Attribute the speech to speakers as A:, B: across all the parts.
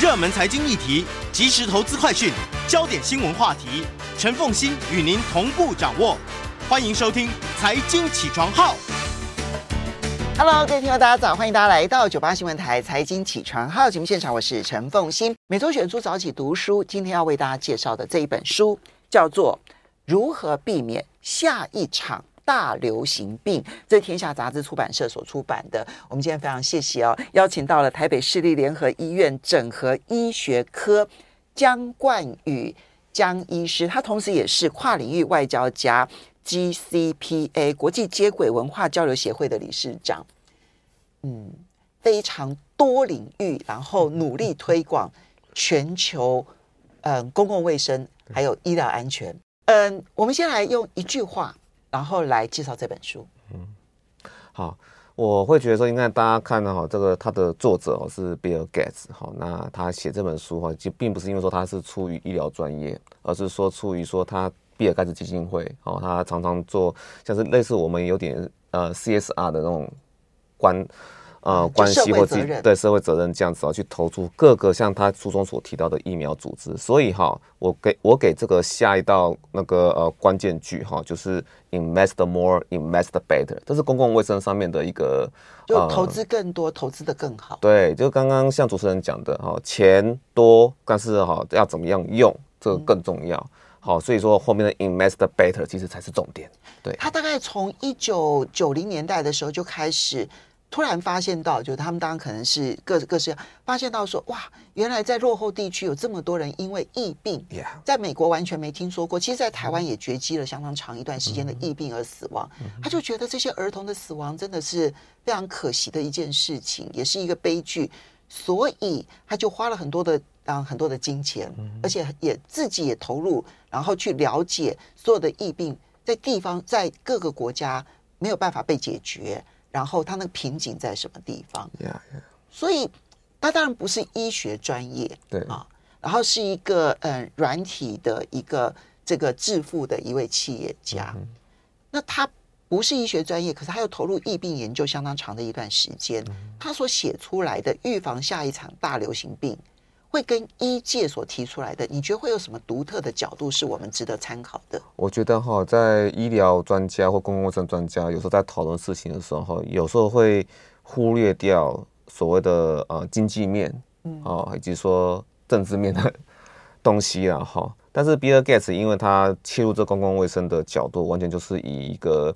A: 热门财经议题、即时投资快讯、焦点新闻话题，陈凤欣与您同步掌握。欢迎收听《财经起床号》。
B: Hello，各位听众，大家早！欢迎大家来到九八新闻台《财经起床号》节目现场，我是陈凤欣。每周选出早起读书，今天要为大家介绍的这一本书叫做《如何避免下一场大流行病》，这天下杂志出版社所出版的。我们今天非常谢谢哦，邀请到了台北市立联合医院整合医学科姜冠宇姜医师，他同时也是跨领域外交家。GCPA 国际接轨文化交流协会的理事长，嗯，非常多领域，然后努力推广全球，嗯，公共卫生还有医疗安全。嗯，我们先来用一句话，然后来介绍这本书。
C: 嗯，好，我会觉得说，应该大家看到哈，这个他的作者哦是比尔盖茨哈，那他写这本书哈，就并不是因为说他是出于医疗专业，而是说出于说他。比尔盖茨基金会，哦，他常常做像是类似我们有点呃 CSR 的那种关呃关系或者对社会责任这样子啊，去投出各个像他书中所提到的疫苗组织。所以哈，我给我给这个下一道那个呃关键句哈，就是 invest more, invest better，这是公共卫生上面的一个，
B: 就投资更多，投资的更好。
C: 对，就刚刚像主持人讲的哈，钱多，但是哈要怎么样用，这个更重要。好，所以说后面的 invest better 其实才是重点。对，
B: 他大概从一九九零年代的时候就开始，突然发现到，就是他们当然可能是各各式发现到说，哇，原来在落后地区有这么多人因为疫病，在美国完全没听说过，其实，在台湾也绝迹了相当长一段时间的疫病而死亡。他就觉得这些儿童的死亡真的是非常可惜的一件事情，也是一个悲剧，所以他就花了很多的。当很多的金钱，而且也自己也投入，然后去了解所有的疫病在地方，在各个国家没有办法被解决，然后他那个瓶颈在什么地方？Yeah, yeah. 所以他当然不是医学专业，
C: 对啊，
B: 然后是一个嗯软体的一个这个致富的一位企业家，嗯、那他。不是医学专业，可是他又投入疫病研究相当长的一段时间。他所写出来的预防下一场大流行病，会跟医界所提出来的，你觉得会有什么独特的角度是我们值得参考的？
C: 我觉得哈，在医疗专家或公共卫生专家有时候在讨论事情的时候，有时候会忽略掉所谓的呃经济面，嗯，哦，以及说政治面的 东西啊，哈。但是比尔盖茨因为他切入这公共卫生的角度，完全就是以一个。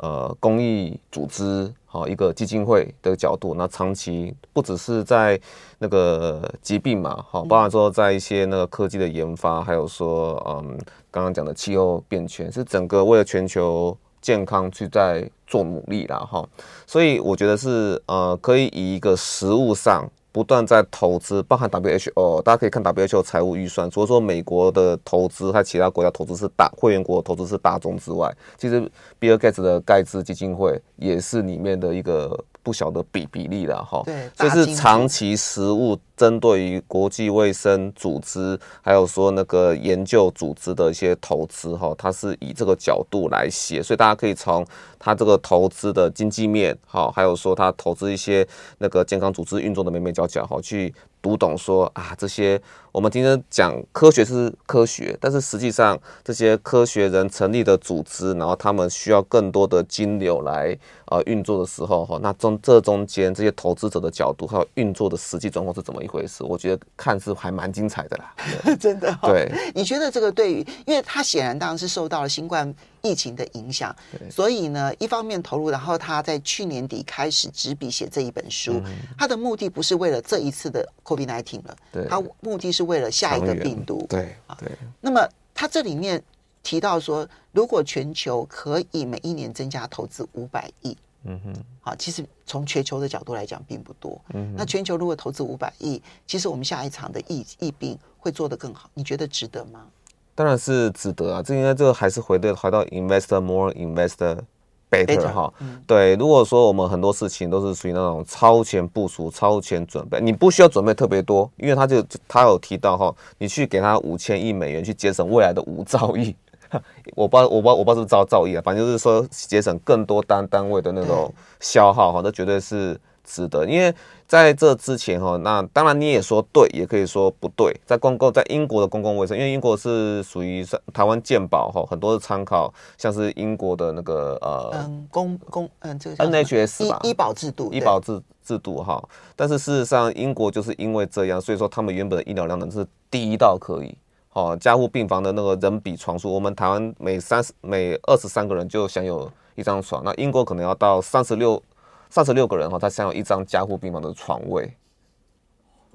C: 呃，公益组织好一个基金会的角度，那长期不只是在那个疾病嘛，好，包含说在一些那个科技的研发，还有说，嗯，刚刚讲的气候变迁，是整个为了全球健康去在做努力啦，哈，所以我觉得是呃，可以以一个实物上。不断在投资，包含 WHO，大家可以看 WHO 财务预算。除了说美国的投资和其他国家投资是大会员国投资是大宗之外，其实比尔盖茨的盖茨基金会也是里面的一个不小的比比例了哈。对，这是长期实务。针对于国际卫生组织，还有说那个研究组织的一些投资，哈，它是以这个角度来写，所以大家可以从它这个投资的经济面，哈，还有说它投资一些那个健康组织运作的眉眉角角，哈，去读懂说啊，这些我们今天讲科学是科学，但是实际上这些科学人成立的组织，然后他们需要更多的金流来呃运作的时候，哈，那中这中间这些投资者的角度还有运作的实际状况是怎么回事？我觉得看是还蛮精彩的啦，
B: 真的、哦。
C: 对，
B: 你觉得这个对于，因为他显然当然是受到了新冠疫情的影响，所以呢，一方面投入，然后他在去年底开始执笔写这一本书，嗯、他的目的不是为了这一次的 COVID-19 了，对，他目的是为了下一个病毒，
C: 对对。
B: 那么他这里面提到说，如果全球可以每一年增加投资五百亿。嗯哼，好，其实从全球的角度来讲，并不多。嗯，那全球如果投资五百亿，其实我们下一场的疫疫病会做得更好，你觉得值得吗？
C: 当然是值得啊！这应该这个还是回到回到 invest more, invest better 哈。嗯，对。如果说我们很多事情都是属于那种超前部署、超前准备，你不需要准备特别多，因为他就他有提到哈，你去给他五千亿美元去节省未来的五兆亿。我不知道，我不知道，我不知道是不是造造诣啊，反正就是说节省更多单单位的那种消耗哈，那绝对是值得，因为在这之前哈，那当然你也说对，也可以说不对。在公共在英国的公共卫生，因为英国是属于台湾健保哈，很多的参考，像是英国的那个呃，
B: 嗯，公公嗯这个
C: NHS 吧，
B: 医医保制度，
C: 医保制制度哈。但是事实上，英国就是因为这样，所以说他们原本的医疗量能是第一到可以。哦，加护病房的那个人比床数，我们台湾每三十每二十三个人就享有一张床，那英国可能要到三十六三十六个人哈，他享有一张加护病房的床位。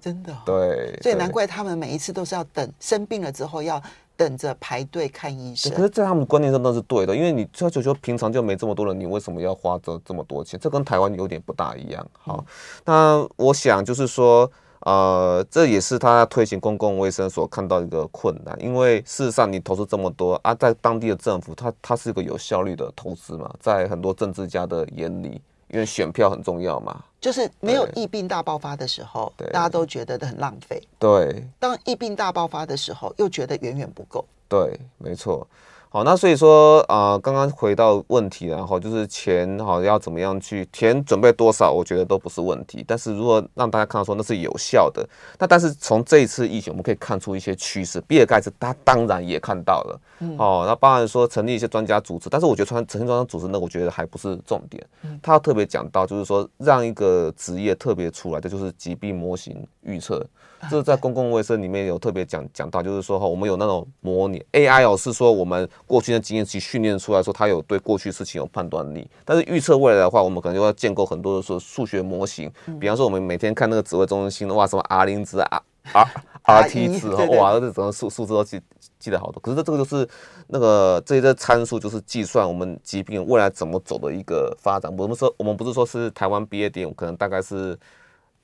B: 真的、哦？
C: 对，
B: 所以难怪他们每一次都是要等生病了之后要等着排队看医生。
C: 可是，在他们观念上都是对的，因为你就就说平常就没这么多人，你为什么要花这这么多钱？这跟台湾有点不大一样。好，嗯、那我想就是说。呃，这也是他推行公共卫生所看到一个困难，因为事实上你投资这么多啊，在当地的政府，它它是一个有效率的投资嘛，在很多政治家的眼里，因为选票很重要嘛，
B: 就是没有疫病大爆发的时候，对大家都觉得很浪费，
C: 对，
B: 当疫病大爆发的时候，又觉得远远不够，
C: 对，没错。好，那所以说啊，呃，刚刚回到问题，然后就是钱好要怎么样去钱准备多少，我觉得都不是问题。但是如果让大家看到说那是有效的，那但是从这一次疫情，我们可以看出一些趋势。比尔盖茨他当然也看到了，嗯，哦，那包含说成立一些专家组织，但是我觉得成成立专家组织那我觉得还不是重点。他特别讲到就是说让一个职业特别出来的就是疾病模型预测。这是在公共卫生里面有特别讲讲到，就是说哈，我们有那种模拟 AI 哦，是说我们过去的经验去训练出来说，它有对过去事情有判断力。但是预测未来的话，我们可能就要建构很多的说数学模型。比方说，我们每天看那个指挥中心的话，什么 R 零值、R R R T 值，哇，这整个数数字都记记得好多。可是这这个就是那个这些参数，就是计算我们疾病未来怎么走的一个发展。我们说，我们不是说是台湾毕业点，可能大概是。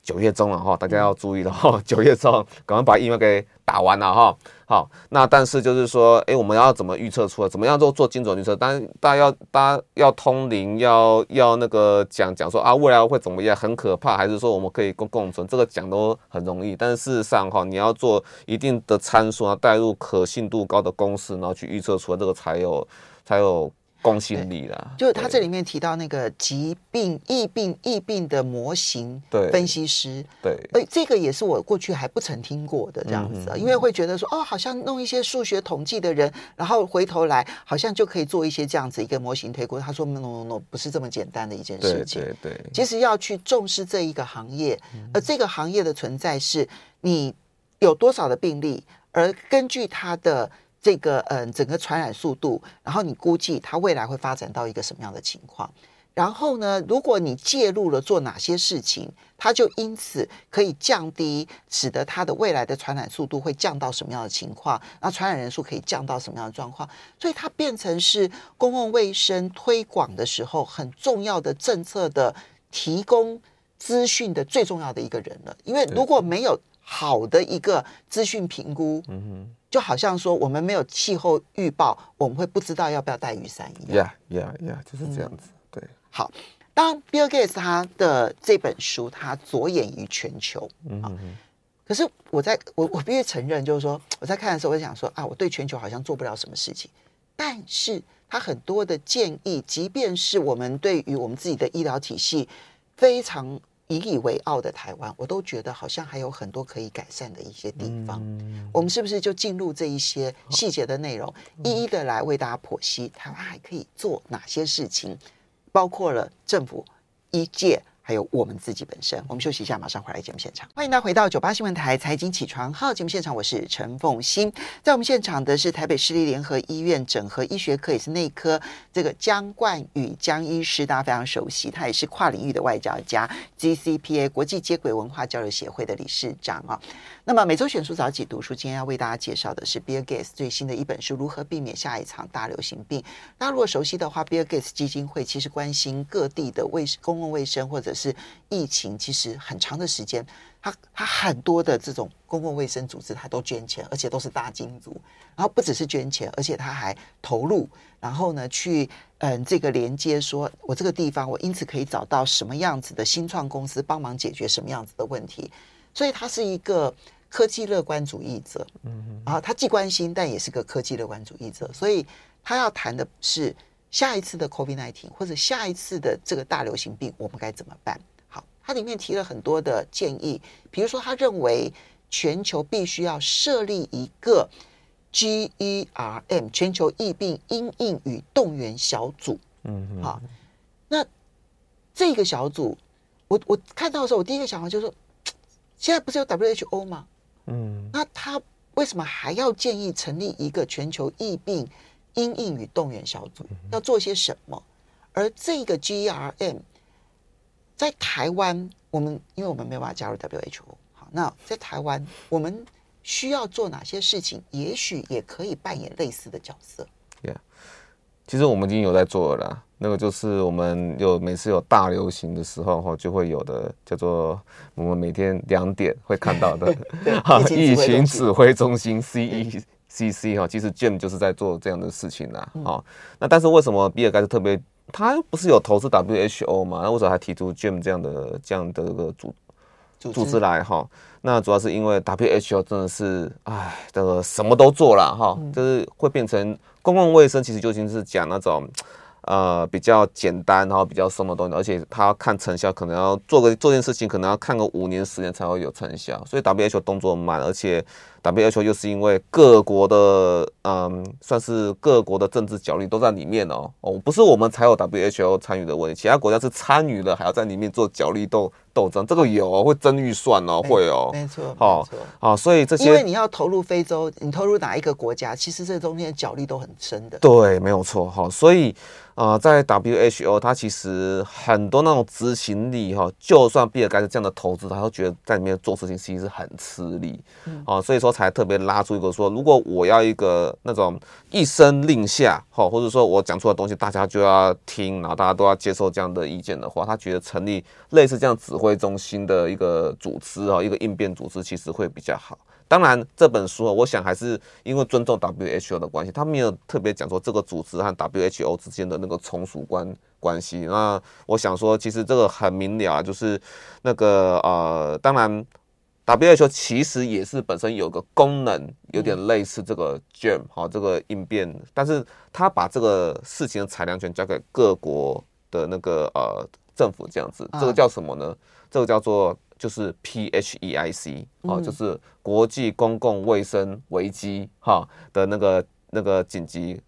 C: 九月中了哈，大家要注意了哈。九月中赶快把疫苗给打完了哈。好，那但是就是说，哎，我们要怎么预测出来？怎么样做做精准预测？当然，大家要大家要通灵，要要那个讲讲说啊，未来会怎么样？很可怕，还是说我们可以共共存？这个讲都很容易，但是事实上哈，你要做一定的参数啊，带入可信度高的公式，然后去预测出来，这个才有才有。公信力啦，
B: 就是他这里面提到那个疾病、疫病、疫病的模型分析师，
C: 对，
B: 哎，这个也是我过去还不曾听过的这样子，因为会觉得说，哦，好像弄一些数学统计的人，然后回头来好像就可以做一些这样子一个模型推估。他说，no no no，不是这么简单的一件事情。
C: 对对对，
B: 其实要去重视这一个行业，而这个行业的存在是你有多少的病例，而根据他的。这个嗯，整个传染速度，然后你估计它未来会发展到一个什么样的情况？然后呢，如果你介入了做哪些事情，它就因此可以降低，使得它的未来的传染速度会降到什么样的情况？那传染人数可以降到什么样的状况？所以它变成是公共卫生推广的时候很重要的政策的提供资讯的最重要的一个人了。因为如果没有好的一个资讯评估，嗯哼。就好像说，我们没有气候预报，我们会不知道要不要带雨伞一样。
C: Yeah, yeah, yeah，就是这样子。嗯、对，
B: 好。当 Bill Gates 他的这本书，他着眼于全球，嗯哼哼，可是我在我我必须承认，就是说我在看的时候，我就想说啊，我对全球好像做不了什么事情。但是他很多的建议，即便是我们对于我们自己的医疗体系非常。引以为傲的台湾，我都觉得好像还有很多可以改善的一些地方。嗯、我们是不是就进入这一些细节的内容，嗯、一一的来为大家剖析台湾还可以做哪些事情，包括了政府、医界。还有我们自己本身，我们休息一下，马上回来节目现场。欢迎大家回到九八新闻台财经起床号节目现场，我是陈凤欣。在我们现场的是台北市立联合医院整合医学科也是内科这个江冠宇江医师，大家非常熟悉，他也是跨领域的外交家，GCPA 国际接轨文化交流协会的理事长啊。那么每周选书早起读书，今天要为大家介绍的是 Bill Gates 最新的一本书《如何避免下一场大流行病》。大家如果熟悉的话，Bill Gates 基金会其实关心各地的卫公共卫生或者是疫情，其实很长的时间，他他很多的这种公共卫生组织，他都捐钱，而且都是大金主。然后不只是捐钱，而且他还投入，然后呢去嗯这个连接，说我这个地方我因此可以找到什么样子的新创公司帮忙解决什么样子的问题。所以他是一个。科技乐观主义者，嗯哼，然后他既关心，但也是个科技乐观主义者，所以他要谈的是下一次的 COVID-19 或者下一次的这个大流行病，我们该怎么办？好，他里面提了很多的建议，比如说他认为全球必须要设立一个 GERM 全球疫病因应与动员小组。嗯哼，好，那这个小组，我我看到的时候，我第一个想法就是说，现在不是有 WHO 吗？嗯，那他为什么还要建议成立一个全球疫病因应与动员小组？要做些什么？而这个 GERM 在台湾，我们因为我们没有办法加入 WHO，好，那在台湾我们需要做哪些事情？也许也可以扮演类似的角色。
C: Yeah，其实我们已经有在做了啦。那个就是我们有每次有大流行的时候哈，就会有的叫做我们每天两点会看到的 哈疫情指挥中心 CECC 哈，其实 Jim 就是在做这样的事情啦。好，那但是为什么比尔盖茨特别？他不是有投资 WHO 吗？那为什么还提出 Jim 这样的这样的一个组组织来哈？那主要是因为 WHO 真的是唉，这个什么都做了哈，就是会变成公共卫生，其实就已经是讲那种呃比较简单，然后比较什么东西，而且他要看成效，可能要做个做件事情，可能要看个五年十年才会有成效，所以 WHO 动作慢，而且。WHO 又是因为各国的，嗯，算是各国的政治角力都在里面哦。哦，不是我们才有 WHO 参与的问题，其他国家是参与了，还要在里面做角力斗斗争，这个有、哦、会争预算哦，会哦，
B: 没错，
C: 好，好，所以这些，
B: 因为你要投入非洲，你投入哪一个国家，其实这中间的角力都很深的。
C: 对，没有错，好，所以。啊、呃，在 WHO，它其实很多那种执行力哈，就算比尔盖茨这样的投资，他都觉得在里面做事情其实是很吃力，嗯，啊，所以说才特别拉出一个说，如果我要一个那种一声令下，哈，或者说我讲出的东西大家就要听，然后大家都要接受这样的意见的话，他觉得成立类似这样指挥中心的一个组织啊，一个应变组织，其实会比较好。当然，这本书我想还是因为尊重 WHO 的关系，他没有特别讲说这个组织和 WHO 之间的那个从属关关系。那我想说，其实这个很明了啊，就是那个呃，当然 WHO 其实也是本身有个功能，有点类似这个 GEM 好，这个应变，但是他把这个事情的裁量权交给各国的那个呃政府这样子，这个叫什么呢？这个叫做。就是 PHEIC 哦，就是国际公共卫生危机哈的那个那个紧急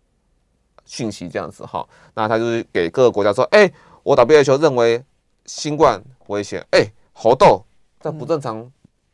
C: 讯息这样子哈，那他就是给各个国家说，哎，我 WHO 认为新冠危险，哎，猴痘在不正常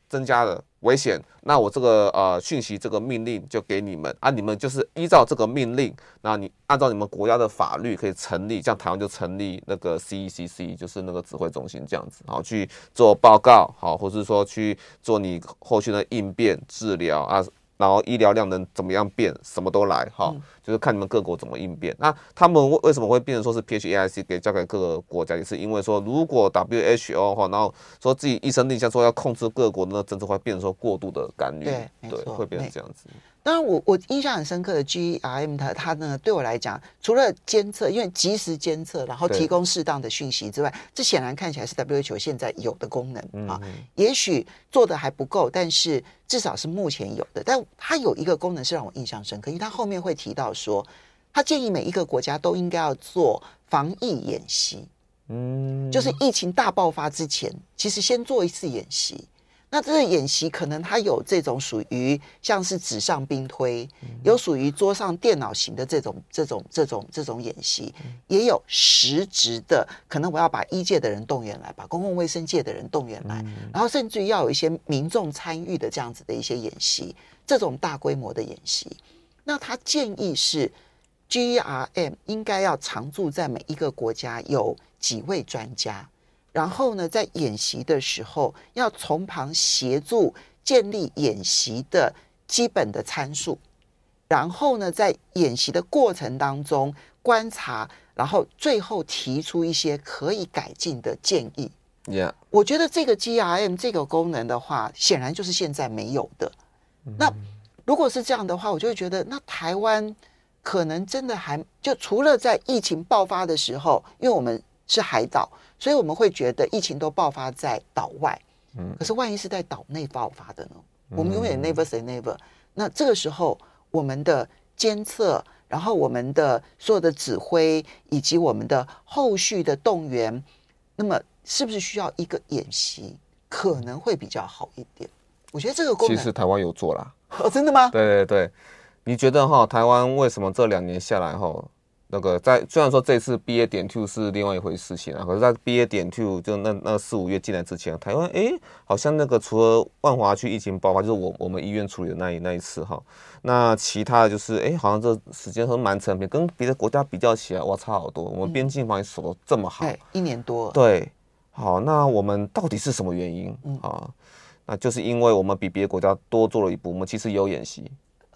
C: 增加了。危险，那我这个呃讯息这个命令就给你们啊，你们就是依照这个命令，那你按照你们国家的法律可以成立，像台湾就成立那个 CECC，就是那个指挥中心这样子，好去做报告，好，或是说去做你后续的应变治疗啊。然后医疗量能怎么样变，什么都来哈，就是看你们各国怎么应变。那他们为为什么会变成说是 PHAIC 给交给各个国家，也是因为说如果 WHO 哈，然后说自己一声令下说要控制各国的那政治，会变成说过度的干预，对，对，会变成这样子。
B: 当然，我我印象很深刻的 GERM 它它呢，对我来讲，除了监测，因为及时监测，然后提供适当的讯息之外，这显然看起来是 WHO 现在有的功能啊。也许做的还不够，但是至少是目前有的。但它有一个功能是让我印象深刻，因为它后面会提到说，他建议每一个国家都应该要做防疫演习，嗯，就是疫情大爆发之前，其实先做一次演习。那这个演习可能它有这种属于像是纸上兵推，有属于桌上电脑型的这种这种这种这种演习，也有实质的，可能我要把医界的人动员来，把公共卫生界的人动员来，然后甚至于要有一些民众参与的这样子的一些演习，这种大规模的演习。那他建议是，GERM 应该要常驻在每一个国家，有几位专家。然后呢，在演习的时候，要从旁协助建立演习的基本的参数。然后呢，在演习的过程当中观察，然后最后提出一些可以改进的建议。
C: Yeah.
B: 我觉得这个 GERM 这个功能的话，显然就是现在没有的。那如果是这样的话，我就会觉得，那台湾可能真的还就除了在疫情爆发的时候，因为我们是海岛。所以我们会觉得疫情都爆发在岛外，嗯，可是万一是在岛内爆发的呢？我们永远 never say never。那这个时候，我们的监测，然后我们的所有的指挥，以及我们的后续的动员，那么是不是需要一个演习可能会比较好一点？我觉得这个功能
C: 其实台湾有做啦。
B: 哦，真的吗？
C: 对对对，你觉得哈，台湾为什么这两年下来哈？那个在虽然说这次 BA 点 two 是另外一回事情啊，可是，在 BA 点 two 就那那四五月进来之前，台湾哎，好像那个除了万华区疫情爆发，就是我我们医院处理的那一那一次哈，那其他的就是哎，好像这时间很蛮长，跟别的国家比较起来，哇，差好多。我们边境防疫守得这么好，
B: 对，一年多。
C: 对，好，那我们到底是什么原因啊？那就是因为我们比别的国家多做了一步，我们其实有演习。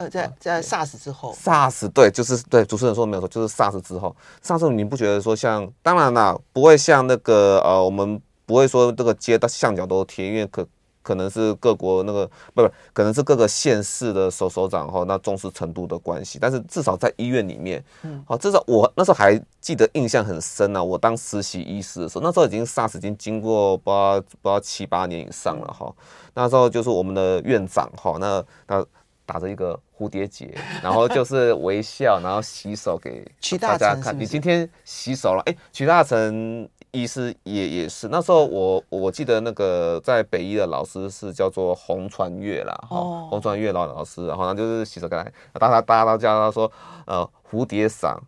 B: 在在 SARS 之后
C: ，SARS 对，就是对主持人说没有错，就是 SARS 之后，SARS 你不觉得说像，当然啦，不会像那个呃，我们不会说这个街道巷角都贴，因为可可能是各国那个不不，可能是各个县市的首首长哈，那重视程度的关系，但是至少在医院里面，嗯，好，至少我那时候还记得印象很深啊，我当实习医师的时候，那时候已经 SARS 已经经过不知道不知道七八年以上了哈，那时候就是我们的院长哈，那那。打着一个蝴蝶结，然后就是微笑，然后洗手给 大家看。你今天洗手了？哎，曲大成医师也也是。那时候我我记得那个在北医的老师是叫做洪传月啦，哈、哦，洪传月老老师，然后他就是洗手给他，大家大家都叫他说呃蝴蝶伞，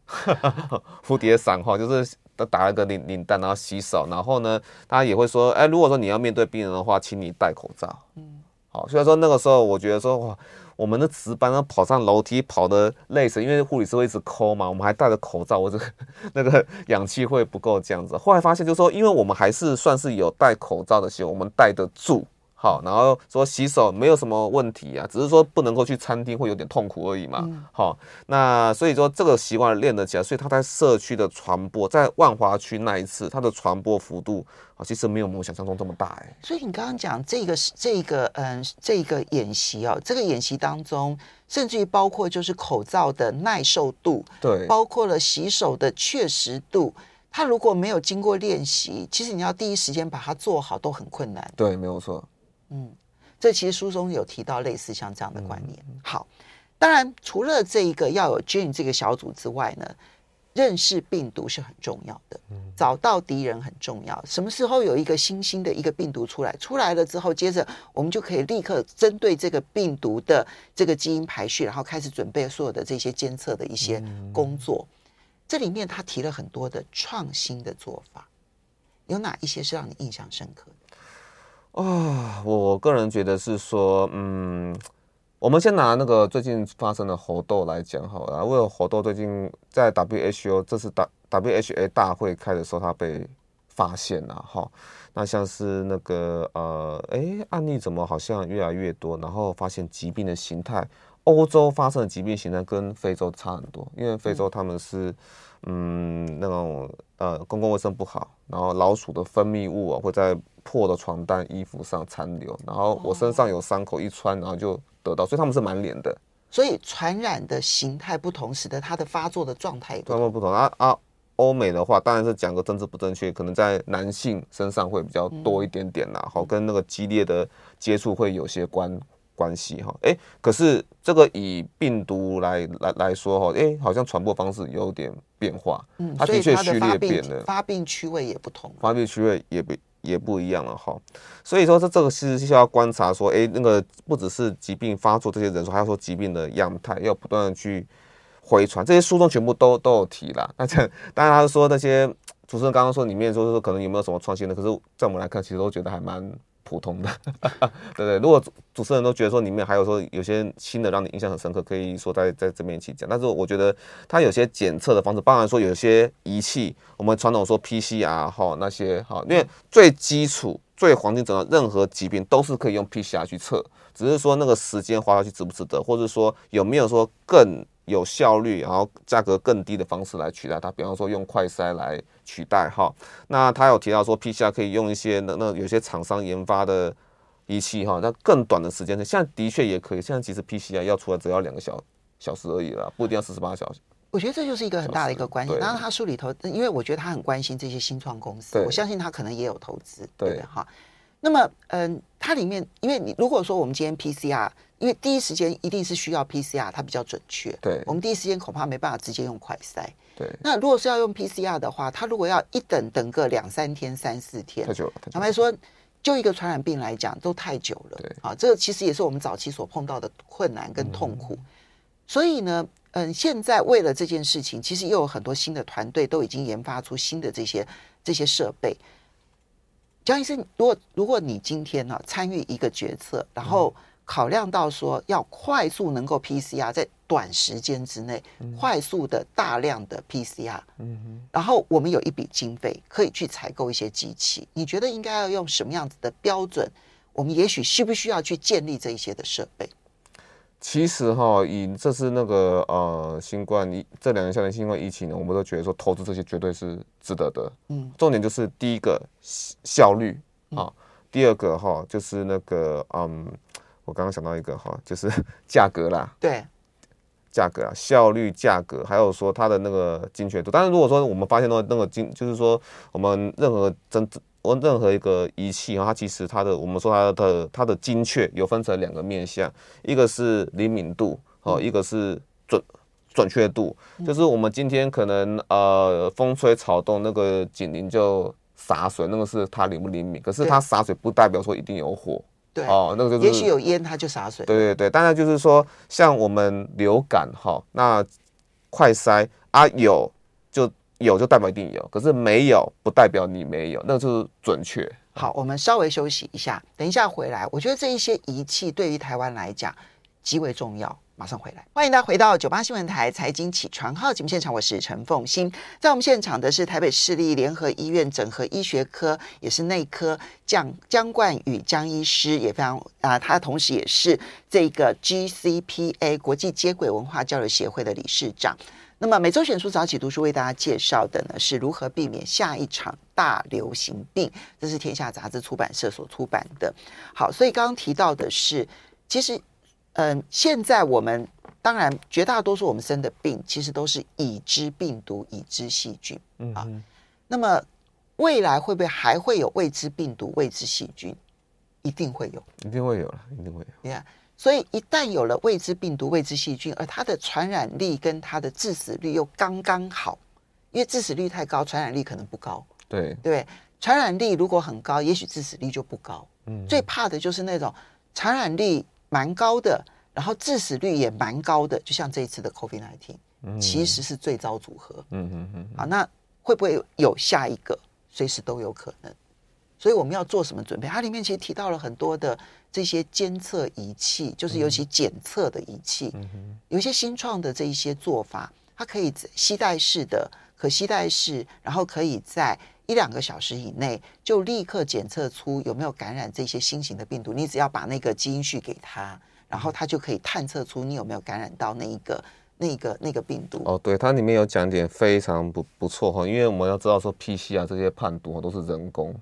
C: 蝴蝶伞 哈，就是打了个领领带，然后洗手，然后呢，他也会说，哎，如果说你要面对病人的话，请你戴口罩。嗯，好，所以说那个时候我觉得说哇。我们的值班呢，跑上楼梯跑的累死，因为护理师会一直抠嘛，我们还戴着口罩，我这个 那个氧气会不够这样子。后来发现就是说，因为我们还是算是有戴口罩的习惯，我们戴得住。好，然后说洗手没有什么问题啊，只是说不能够去餐厅会有点痛苦而已嘛。好，那所以说这个习惯练得起来，所以他在社区的传播，在万华区那一次，它的传播幅度啊，其实没有我们想象中这么大哎。
B: 所以你刚刚讲这个是这个嗯这个演习哦，这个演习当中，甚至于包括就是口罩的耐受度，
C: 对，
B: 包括了洗手的确实度，他如果没有经过练习，其实你要第一时间把它做好都很困难。
C: 对，没有错。
B: 嗯，这其实书中有提到类似像这样的观念。好，当然除了这一个要有 Gene 这个小组之外呢，认识病毒是很重要的，找到敌人很重要。什么时候有一个新兴的一个病毒出来，出来了之后，接着我们就可以立刻针对这个病毒的这个基因排序，然后开始准备所有的这些监测的一些工作。这里面他提了很多的创新的做法，有哪一些是让你印象深刻的？
C: 啊，我我个人觉得是说，嗯，我们先拿那个最近发生的猴痘来讲好了。为了猴痘最近在 WHO 这次大 WHA 大会开的时候，它被发现了哈。那像是那个呃，哎，案例怎么好像越来越多？然后发现疾病的形态，欧洲发生的疾病形态跟非洲差很多，因为非洲他们是。嗯，那种呃，公共卫生不好，然后老鼠的分泌物啊会在破的床单、衣服上残留，然后我身上有伤口，一穿然后就得到，所以他们是蛮连的。
B: 所以传染的形态不同，使得它的发作的状态也不同。
C: 不同啊啊！欧美的话，当然是讲个政治不正确，可能在男性身上会比较多一点点啦，好、嗯，跟那个激烈的接触会有些关。关系哈，哎，可是这个以病毒来来来说哈，哎，好像传播方式有点变化，嗯，它的确序列变了，
B: 发病区位也不同，
C: 发病区位也不也不一样了哈，所以说这这个其实是要观察说，哎，那个不只是疾病发作这些人数，还要说疾病的样态，要不断的去回传，这些书中全部都都有提了。那这当然他说那些主持人刚刚说里面就是说可能有没有什么创新的，可是在我们来看，其实都觉得还蛮。普通的，对对。如果主持人都觉得说里面还有说有些新的让你印象很深刻，可以说在在这边一起讲。但是我觉得它有些检测的方式，包含说有些仪器，我们传统说 PCR 哈那些哈，因为最基础、最黄金诊断，任何疾病都是可以用 PCR 去测，只是说那个时间花下去值不值得，或者说有没有说更。有效率，然后价格更低的方式来取代它，比方说用快筛来取代哈。那他有提到说 PCR 可以用一些那那有些厂商研发的仪器哈，那更短的时间内，现在的确也可以。现在其实 PCR 要出来只要两个小小时而已了，不一定要四十八小时。
B: 我觉得这就是一个很大的一个关系。当然他书里头，因为我觉得他很关心这些新创公司，我相信他可能也有投资，对的哈。那么，嗯，它里面，因为你如果说我们今天 PCR，因为第一时间一定是需要 PCR，它比较准确。
C: 对，
B: 我们第一时间恐怕没办法直接用快筛。
C: 对，
B: 那如果是要用 PCR 的话，它如果要一等等个两三天、三四天，
C: 太久了。
B: 坦白说，就一个传染病来讲，都太久了。
C: 对，
B: 啊，这个其实也是我们早期所碰到的困难跟痛苦。嗯、所以呢，嗯，现在为了这件事情，其实又有很多新的团队都已经研发出新的这些这些设备。江医生，如果如果你今天呢、啊、参与一个决策，然后考量到说要快速能够 PCR 在短时间之内快速的大量的 PCR，嗯哼，然后我们有一笔经费可以去采购一些机器，你觉得应该要用什么样子的标准？我们也许需不需要去建立这一些的设备？
C: 其实哈，以这次那个呃新冠疫这两年下来新冠疫情呢，我们都觉得说投资这些绝对是值得的。嗯，重点就是第一个效率啊，第二个哈就是那个嗯，我刚刚想到一个哈，就是价格啦。
B: 对，
C: 价格啊，效率、价格，还有说它的那个精确度。但是如果说我们发现到那个精，就是说我们任何真。我任何一个仪器哈，它其实它的我们说它的它的精确有分成两个面向，一个是灵敏度哦，一个是准准确度。就是我们今天可能呃风吹草动那个警铃就洒水，那个是它灵不灵敏。可是它洒水不代表说一定有火，
B: 对
C: 哦，那个就是
B: 也许有烟它就洒水。
C: 对对对，当然就是说像我们流感哈，那快筛啊有就。有就代表一定有，可是没有不代表你没有，那就是准确。
B: 好，我们稍微休息一下，等一下回来。我觉得这一些仪器对于台湾来讲极为重要。马上回来，欢迎大家回到九八新闻台财经起床号节目现场，我是陈凤欣。在我们现场的是台北市立联合医院整合医学科，也是内科江江冠宇江医师，也非常啊、他同时也是这个 GCPA 国际接轨文化交流协会的理事长。那么每周选书早起读书为大家介绍的呢，是如何避免下一场大流行病，这是天下杂志出版社所出版的。好，所以刚刚提到的是，其实，嗯，现在我们当然绝大多数我们生的病，其实都是已知病毒、已知细菌啊。那么未来会不会还会有未知病毒、未知细菌？一定会有，
C: 一定会有了，一定会有。
B: Yeah. 所以一旦有了未知病毒、未知细菌，而它的传染力跟它的致死率又刚刚好，因为致死率太高，传染力可能不高。
C: 对
B: 对，传染力如果很高，也许致死率就不高。嗯，最怕的就是那种传染力蛮高的，然后致死率也蛮高的，就像这一次的 COVID-19，嗯，其实是最糟组合。嗯嗯嗯。好，那会不会有下一个？随时都有可能。所以我们要做什么准备？它里面其实提到了很多的这些监测仪器，就是尤其检测的仪器，有一些新创的这一些做法，它可以携带式的、可携带式，然后可以在一两个小时以内就立刻检测出有没有感染这些新型的病毒。你只要把那个基因序给它，然后它就可以探测出你有没有感染到那一个、那个、那个病毒。
C: 哦，对，它里面有讲点非常不不错哈，因为我们要知道说 PCR 这些判读都是人工。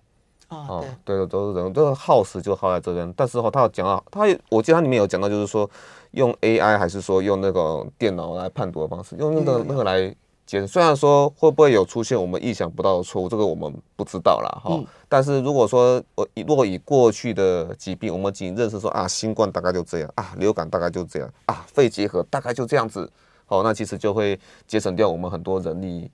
C: 哦，对的，都是人，这个耗时就耗在这边。但是哈，他有讲到，他我记得他里面有讲到，就是说用 AI 还是说用那个电脑来判读的方式，用那个那个来节省。虽然说会不会有出现我们意想不到的错误，这个我们不知道啦。哈。但是如果说我如果以过去的疾病，我们仅认识说啊，新冠大概就这样啊，流感大概就这样啊，肺结核大概就这样子。好，那其实就会节省掉我们很多人力。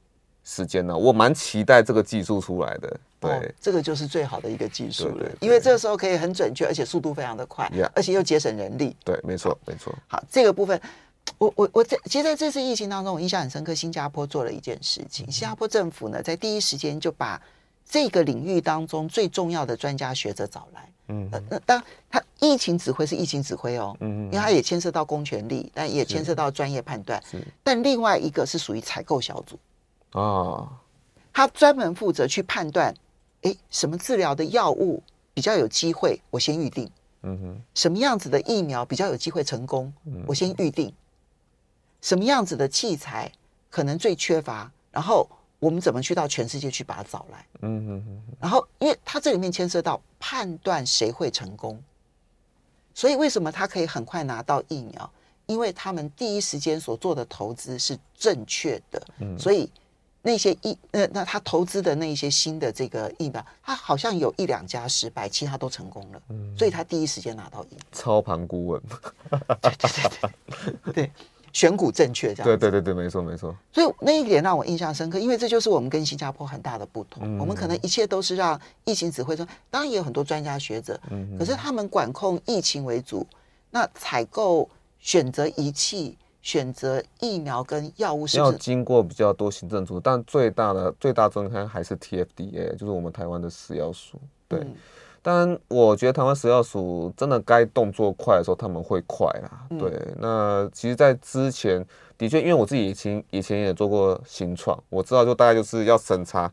C: 时间呢？我蛮期待这个技术出来的。对、哦，这个就是最好的一个技术了，对对对，因为这个时候可以很准确，而且速度非常的快而且又节省人力。对，没错，没错。
B: 好，这个部分，我我我在其实在这次疫情当中，我印象很深刻。新加坡做了一件事情，新加坡政府呢，在第一时间就把这个领域当中最重要的专家学者找来。嗯，那那当他疫情指挥是疫情指挥哦，嗯，因为他也牵涉到公权力，但也牵涉到专业判断。是，但另外一个是属于采购小组。啊，他专门负责去判断，哎，什么治疗的药物比较有机会，我先预定。嗯哼，什么样子的疫苗比较有机会成功，我先预定。什么样子的器材可能最缺乏，然后我们怎么去到全世界去把它找来？嗯哼哼。然后，因为它这里面牵涉到判断谁会成功，所以为什么他可以很快拿到疫苗？因为他们第一时间所做的投资是正确的，所以。那些疫那那他投资的那一些新的这个疫苗，他好像有一两家失败，其他都成功了，嗯、所以他第一时间拿到疫苗。
C: 操盘顾问，
B: 对对对对，对选股正确这样。
C: 对对对对，没错没错。
B: 所以那一点让我印象深刻，因为这就是我们跟新加坡很大的不同。
C: 嗯、
B: 我们可能一切都是让疫情指挥中，当然也有很多专家学者，
C: 嗯、
B: 可是他们管控疫情为主，那采购选择仪器。选择疫苗跟药物是，是
C: 要经过比较多行政组，但最大的最大宗还还是 TFDA，就是我们台湾的食药署。对，嗯、但我觉得台湾食药署真的该动作快的时候，他们会快啦。嗯、对，那其实，在之前的确，因为我自己以前以前也做过新创，我知道就大概就是要审查。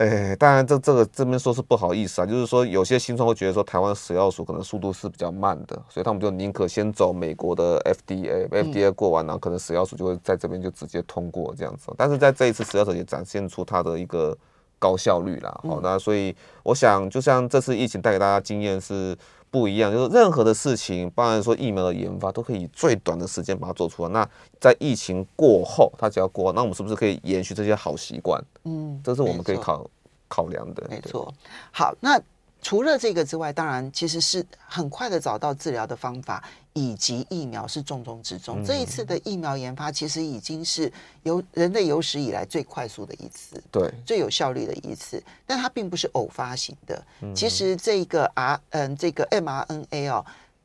C: 哎，当然，这这个这边说是不好意思啊，就是说有些新创会觉得说台湾食药署可能速度是比较慢的，所以他们就宁可先走美国的 FDA，FDA 过完，然后可能食药署就会在这边就直接通过这样子。但是在这一次食药署也展现出它的一个高效率啦。好，那所以我想，就像这次疫情带给大家经验是。不一样，就是任何的事情，包含说疫苗的研发，都可以以最短的时间把它做出来。那在疫情过后，它只要过，那我们是不是可以延续这些好习惯？嗯，这是我们可以考考量的。
B: 没错。好，那。除了这个之外，当然其实是很快的找到治疗的方法，以及疫苗是重中之重。嗯、这一次的疫苗研发，其实已经是有人类有史以来最快速的一次，
C: 对，
B: 最有效率的一次。但它并不是偶发型的。嗯、其实这个 R 嗯，这个 mRNA 哦，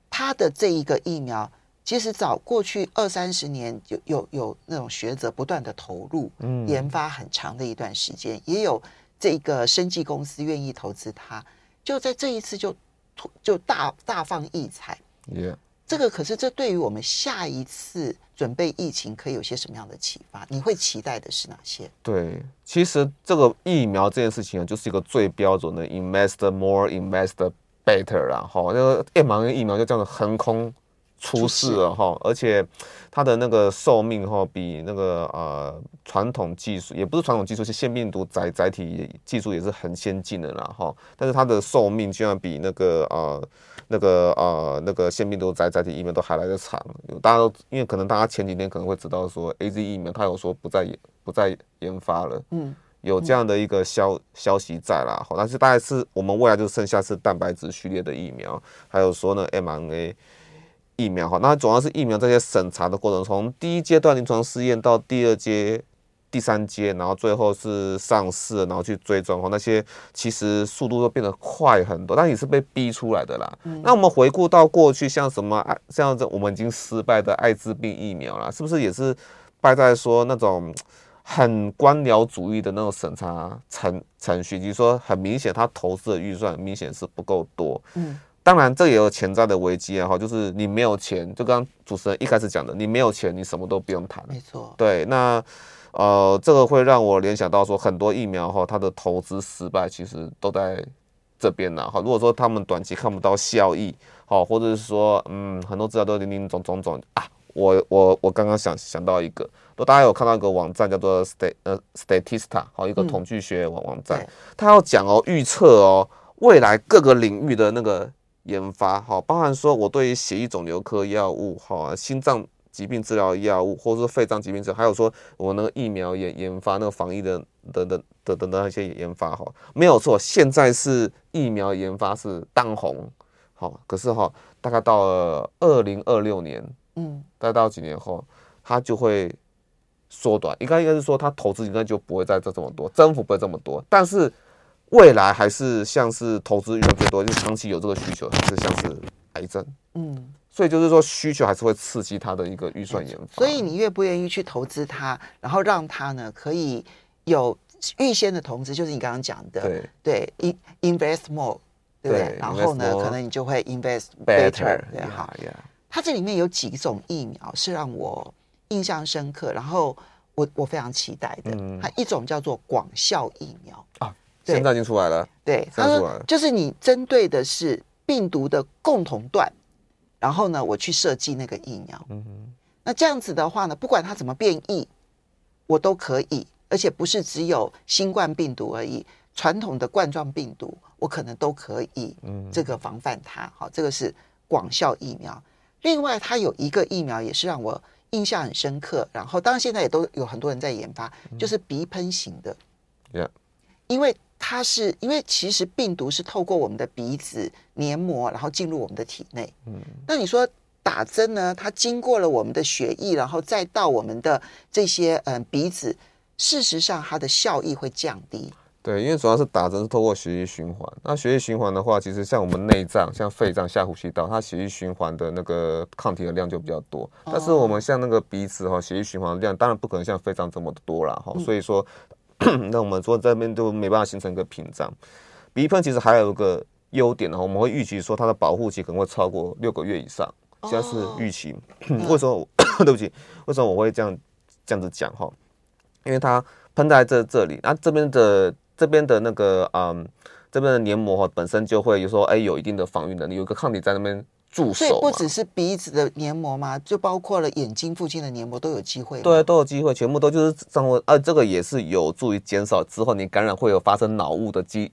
B: 它的这一个疫苗，其实早过去二三十年有有有那种学者不断的投入，嗯，研发很长的一段时间，也有这个生技公司愿意投资它。就在这一次就就大大放异彩
C: ，Yeah.
B: 这个可是这对于我们下一次准备疫情可以有些什么样的启发？你会期待的是哪些？
C: 对，其实这个疫苗这件事情啊，就是一个最标准的 invest more, invest better 啦，哈，那个疫苗就这样子横空。出事了哈，而且它的那个寿命哈，比那个呃传统技术也不是传统技术，是腺病毒载载体技术也是很先进的啦哈。但是它的寿命居然比那个呃那个呃那个腺病毒载载体疫苗都还来得长。大家都因为可能大家前几天可能会知道说，AZ 疫苗它有说不再不再研发了，嗯，有这样的一个消消息在啦。好，但是大概是我们未来就剩下是蛋白质序列的疫苗，还有说呢 mRNA。疫苗哈，那主要是疫苗这些审查的过程，从第一阶段临床试验到第二阶、第三阶，然后最后是上市，然后去追踪哈，那些其实速度都变得快很多，但也是被逼出来的啦。嗯、那我们回顾到过去，像什么爱，像这我们已经失败的艾滋病疫苗啦，是不是也是败在说那种很官僚主义的那种审查程程序，就是说很明显他投资的预算明显是不够多。嗯。当然，这也有潜在的危机啊！哈，就是你没有钱，就刚刚主持人一开始讲的，你没有钱，你什么都不用谈。
B: 没错。
C: 对，那呃，这个会让我联想到说，很多疫苗哈，它的投资失败其实都在这边呢。哈，如果说他们短期看不到效益，好，或者是说，嗯，很多资料都零零总总总啊，我我我刚刚想想到一个，都大家有看到一个网站叫做 Stat 呃 Statista，好，一个统计学网网站，它要讲哦，预测哦，未来各个领域的那个。研发哈，包含说我对于血液肿瘤科药物，哈，心脏疾病治疗药物，或者说肺脏疾病治疗，还有说我那个疫苗研研发，那个防疫的的的的的那些研发，哈，没有错，现在是疫苗研发是当红，好，可是哈，大概到了二零二六年，嗯，大概到几年后，它就会缩短，应该应该是说它投资应该就不会再这这么多，增幅不会这么多，但是。未来还是像是投资预算最多，就长期有这个需求，还是像是癌症，嗯，所以就是说需求还是会刺激它的一个预算研发。
B: 所以你越不愿意去投资它，然后让它呢可以有预先的投资，就是你刚刚讲的，
C: 对
B: 对，invest more，对不对？对然后呢，可能你就会 invest better，对哈。它这里面有几种疫苗是让我印象深刻，然后我我非常期待的，嗯、它一种叫做广效疫苗啊。
C: 现在已经出来了，
B: 对，他说就是你针对的是病毒的共同段，然后呢，我去设计那个疫苗。嗯哼，那这样子的话呢，不管它怎么变异，我都可以，而且不是只有新冠病毒而已，传统的冠状病毒我可能都可以，嗯，这个防范它。好，这个是广效疫苗。另外，它有一个疫苗也是让我印象很深刻。然后当然现在也都有很多人在研发，就是鼻喷型的。
C: Yeah.
B: 因为它是因为其实病毒是透过我们的鼻子黏膜，然后进入我们的体内。嗯，那你说打针呢？它经过了我们的血液，然后再到我们的这些嗯鼻子，事实上它的效益会降低。
C: 对，因为主要是打针是透过血液循环。那血液循环的话，其实像我们内脏、像肺脏、下呼吸道，它血液循环的那个抗体的量就比较多。但是我们像那个鼻子哈，血液循环的量当然不可能像肺脏这么多啦哈。所以说。那我们说这边都没办法形成一个屏障。鼻喷其实还有一个优点呢，我们会预期说它的保护期可能会超过六个月以上，现在是预期。Oh. 为什么？对不起，为什么我会这样这样子讲哈？因为它喷在这这里，那这边的这边的那个嗯，这边的黏膜哈本身就会有说哎有一定的防御能力，有一个抗体在那边。
B: 所以不只是鼻子的黏膜嘛，就包括了眼睛附近的黏膜都有机会。
C: 对，都有机会，全部都就是生活。呃，这个也是有助于减少之后你感染会有发生脑雾的机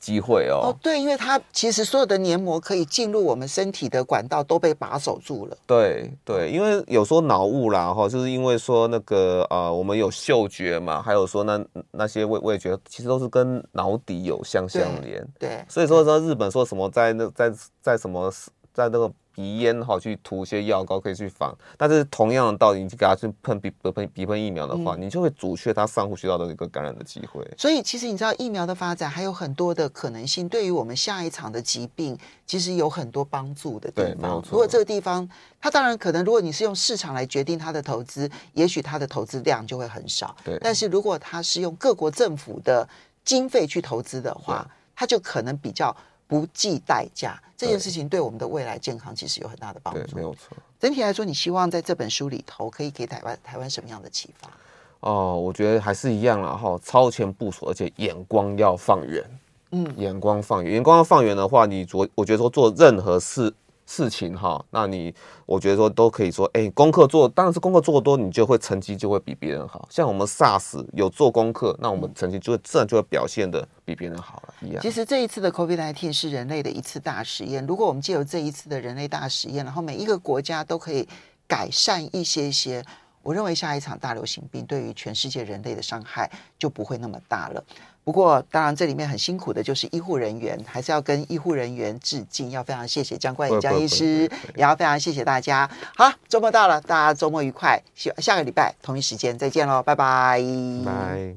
C: 机会哦。
B: 哦，对，因为它其实所有的黏膜可以进入我们身体的管道都被把守住了。
C: 对对，因为有说脑雾啦哈，就是因为说那个呃，我们有嗅觉嘛，还有说那那些味味觉，其实都是跟脑底有相相连。
B: 对，对
C: 所以说说日本说什么在那在在什么。在那个鼻咽哈去涂一些药膏可以去防，但是同样的道理，你去给他去喷鼻喷鼻喷疫苗的话，嗯、你就会阻却他上呼吸道的一个感染的机会。
B: 所以其实你知道疫苗的发展还有很多的可能性，对于我们下一场的疾病其实有很多帮助的地方。如果这个地方，它当然可能，如果你是用市场来决定它的投资，也许它的投资量就会很少。
C: 对。
B: 但是如果它是用各国政府的经费去投资的话，它就可能比较。不计代价这件事情对我们的未来健康其实有很大的帮助。
C: 对，没有错。
B: 整体来说，你希望在这本书里头可以给台湾台湾什么样的启发？
C: 哦，我觉得还是一样啦哈，超前部署，而且眼光要放远。嗯，眼光放远，眼光要放远的话，你做我觉得说做任何事。事情哈，那你我觉得说都可以说，哎、功课做当然是功课做得多，你就会成绩就会比别人好。像我们 SARS 有做功课，那我们成绩就会自然就会表现的比别人好了一样。
B: 其实这一次的 COVID-19 是人类的一次大实验。如果我们借由这一次的人类大实验，然后每一个国家都可以改善一些些，我认为下一场大流行病对于全世界人类的伤害就不会那么大了。不过，当然，这里面很辛苦的就是医护人员，还是要跟医护人员致敬，要非常谢谢江冠宇江医师，也要非常谢谢大家。好，周末到了，大家周末愉快，下下个礼拜同一时间再见喽，拜拜。
C: 拜。